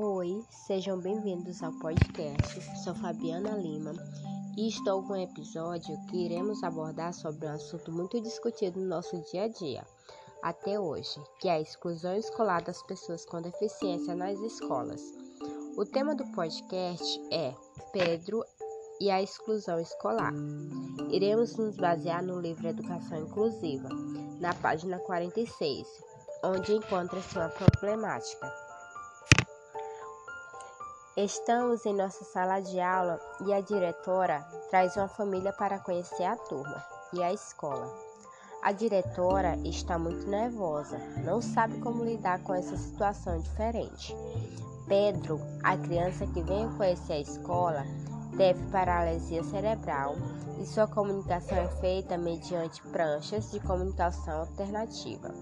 Oi, sejam bem-vindos ao podcast. Sou Fabiana Lima e estou com um episódio que iremos abordar sobre um assunto muito discutido no nosso dia a dia, até hoje, que é a exclusão escolar das pessoas com deficiência nas escolas. O tema do podcast é Pedro e a exclusão escolar. Iremos nos basear no livro Educação Inclusiva, na página 46, onde encontra-se uma problemática. Estamos em nossa sala de aula e a diretora traz uma família para conhecer a turma e a escola. A diretora está muito nervosa, não sabe como lidar com essa situação diferente. Pedro, a criança que vem conhecer a escola, teve paralisia cerebral e sua comunicação é feita mediante pranchas de comunicação alternativa.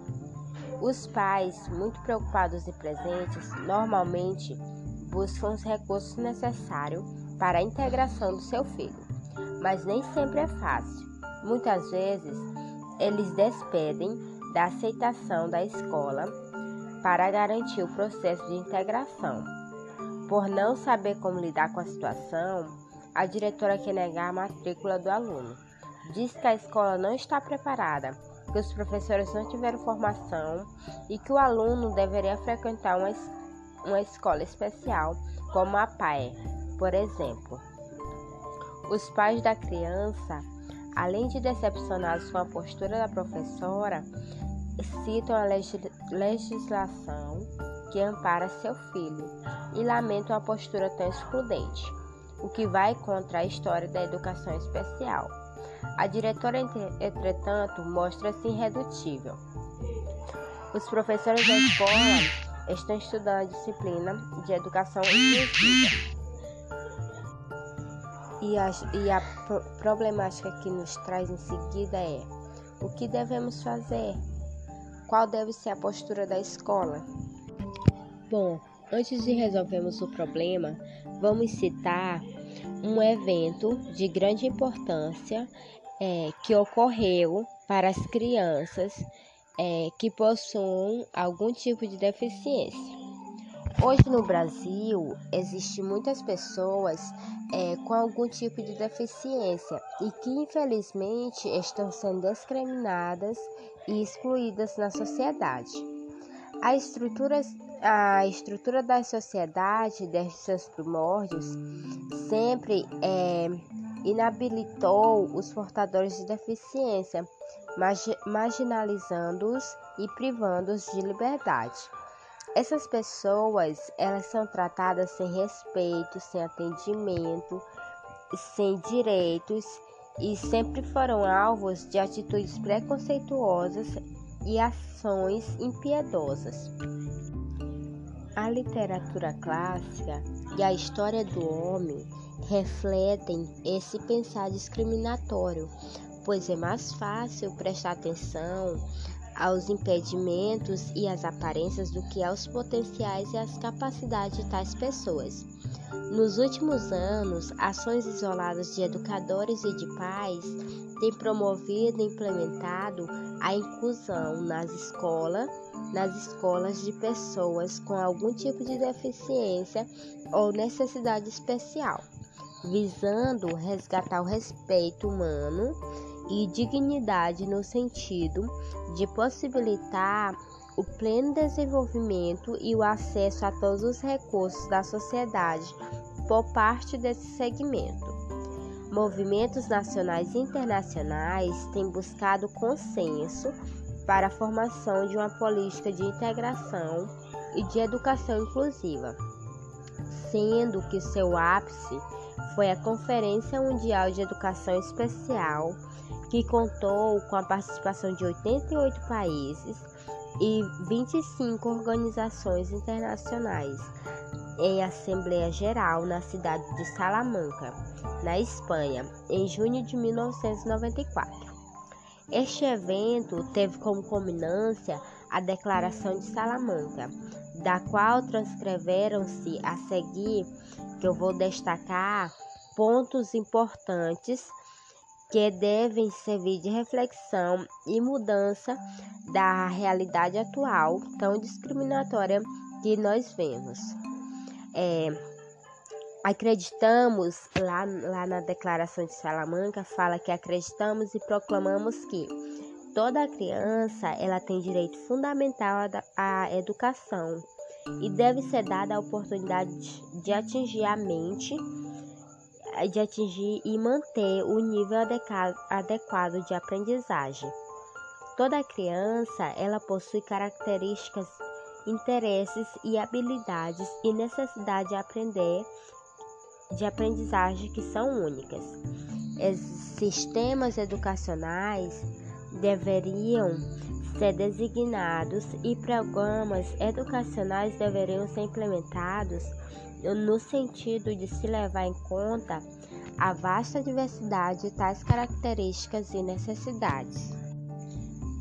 Os pais, muito preocupados e presentes, normalmente buscam os recursos necessários para a integração do seu filho, mas nem sempre é fácil. Muitas vezes, eles despedem da aceitação da escola para garantir o processo de integração. Por não saber como lidar com a situação, a diretora quer negar a matrícula do aluno. Diz que a escola não está preparada, que os professores não tiveram formação e que o aluno deveria frequentar uma escola uma escola especial, como a PAE, por exemplo. Os pais da criança, além de decepcionados com a postura da professora, citam a legislação que ampara seu filho e lamentam a postura tão excludente, o que vai contra a história da educação especial. A diretora, entretanto, mostra-se irredutível. Os professores da escola estão estudando a disciplina de educação inclusiva. E a, e a problemática que nos traz em seguida é: o que devemos fazer? Qual deve ser a postura da escola? Bom, antes de resolvermos o problema, vamos citar um evento de grande importância é, que ocorreu para as crianças é, que possuem algum tipo de deficiência. Hoje no Brasil existem muitas pessoas é, com algum tipo de deficiência e que infelizmente estão sendo discriminadas e excluídas na sociedade. A estrutura, a estrutura da sociedade, desde seus primórdios, sempre é, inabilitou os portadores de deficiência marginalizando-os e privando-os de liberdade. Essas pessoas, elas são tratadas sem respeito, sem atendimento, sem direitos e sempre foram alvos de atitudes preconceituosas e ações impiedosas. A literatura clássica e a história do homem refletem esse pensar discriminatório, pois é mais fácil prestar atenção aos impedimentos e às aparências do que aos potenciais e às capacidades de tais pessoas. Nos últimos anos, ações isoladas de educadores e de pais têm promovido e implementado a inclusão nas escolas, nas escolas de pessoas com algum tipo de deficiência ou necessidade especial, visando resgatar o respeito humano e dignidade no sentido de possibilitar o pleno desenvolvimento e o acesso a todos os recursos da sociedade por parte desse segmento. Movimentos nacionais e internacionais têm buscado consenso para a formação de uma política de integração e de educação inclusiva, sendo que seu ápice foi a Conferência Mundial de Educação Especial que contou com a participação de 88 países e 25 organizações internacionais em Assembleia Geral na cidade de Salamanca, na Espanha, em junho de 1994. Este evento teve como culminância a Declaração de Salamanca, da qual transcreveram-se a seguir, que eu vou destacar pontos importantes que devem servir de reflexão e mudança da realidade atual tão discriminatória que nós vemos. é, acreditamos, lá, lá na Declaração de Salamanca, fala que acreditamos e proclamamos que toda criança ela tem direito fundamental à educação e deve ser dada a oportunidade de atingir a mente, de atingir e manter o nível adequado de aprendizagem. Toda criança ela possui características, interesses e habilidades e necessidade de aprender de aprendizagem que são únicas. Sistemas educacionais deveriam ser designados e programas educacionais deveriam ser implementados no sentido de se levar em conta a vasta diversidade de tais características e necessidades.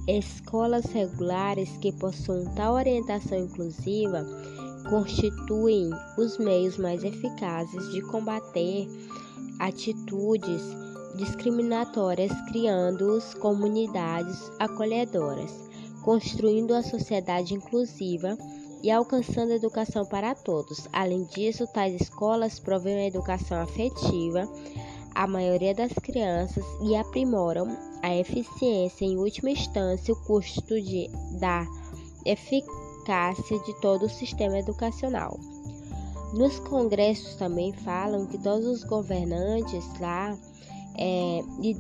Escolas regulares que possuem tal orientação inclusiva constituem os meios mais eficazes de combater atitudes discriminatórias, criando-os comunidades acolhedoras, construindo a sociedade inclusiva e alcançando a educação para todos. Além disso, tais escolas provêm a educação afetiva à maioria das crianças e aprimoram a eficiência, em última instância, o custo de, da eficácia de todo o sistema educacional. Nos congressos também falam que todos os governantes lá é, e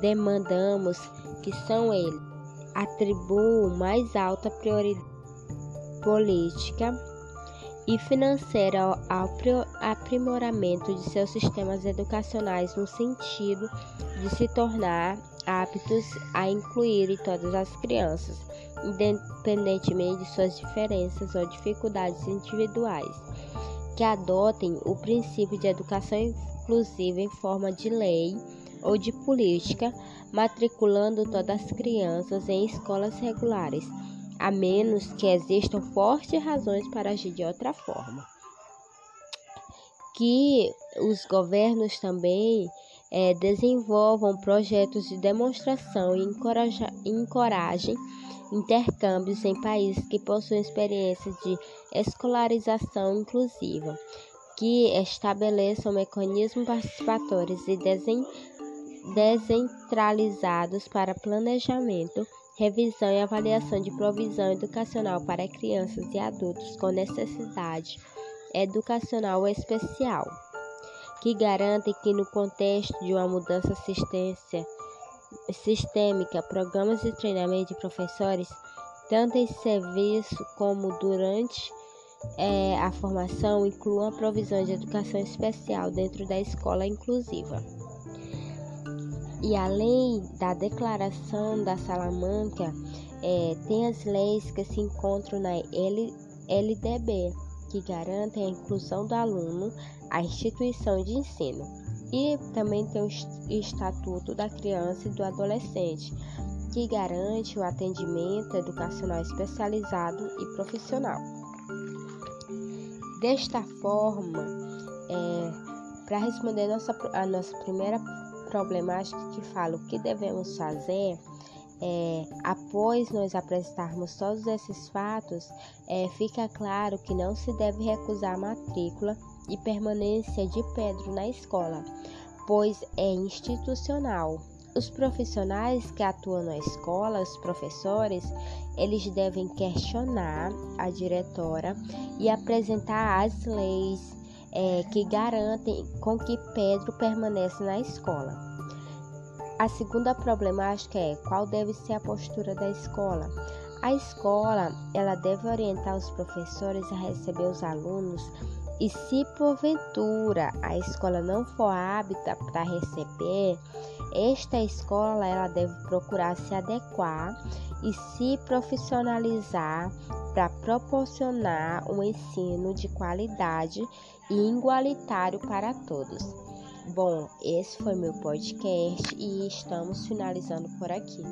demandamos que são eles atribuam mais alta prioridade política e financeira ao aprimoramento de seus sistemas educacionais no sentido de se tornar aptos a incluir todas as crianças, independentemente de suas diferenças ou dificuldades individuais, que adotem o princípio de educação inclusiva em forma de lei ou de política, matriculando todas as crianças em escolas regulares, a menos que existam fortes razões para agir de outra forma. Que os governos também é, desenvolvam projetos de demonstração e encorajem intercâmbios em países que possuem experiência de escolarização inclusiva, que estabeleçam mecanismos participatórios e descentralizados para planejamento, revisão e avaliação de provisão educacional para crianças e adultos com necessidade educacional especial, que garantem que no contexto de uma mudança sistêmica, programas de treinamento de professores, tanto em serviço como durante é, a formação inclua a provisão de educação especial dentro da escola inclusiva. E além da declaração da Salamanca, é, tem as leis que se encontram na L, LDB, que garantem a inclusão do aluno à instituição de ensino. E também tem o Estatuto da Criança e do Adolescente, que garante o atendimento educacional especializado e profissional. Desta forma, é, para responder nossa, a nossa primeira problemática que fala o que devemos fazer, é, após nós apresentarmos todos esses fatos, é, fica claro que não se deve recusar a matrícula e permanência de Pedro na escola, pois é institucional. Os profissionais que atuam na escola, os professores, eles devem questionar a diretora e apresentar as leis é, que garantem com que Pedro permaneça na escola. A segunda problemática é qual deve ser a postura da escola. A escola ela deve orientar os professores a receber os alunos e se porventura a escola não for hábita para receber, esta escola ela deve procurar se adequar e se profissionalizar para proporcionar um ensino de qualidade e igualitário para todos. Bom, esse foi meu podcast e estamos finalizando por aqui.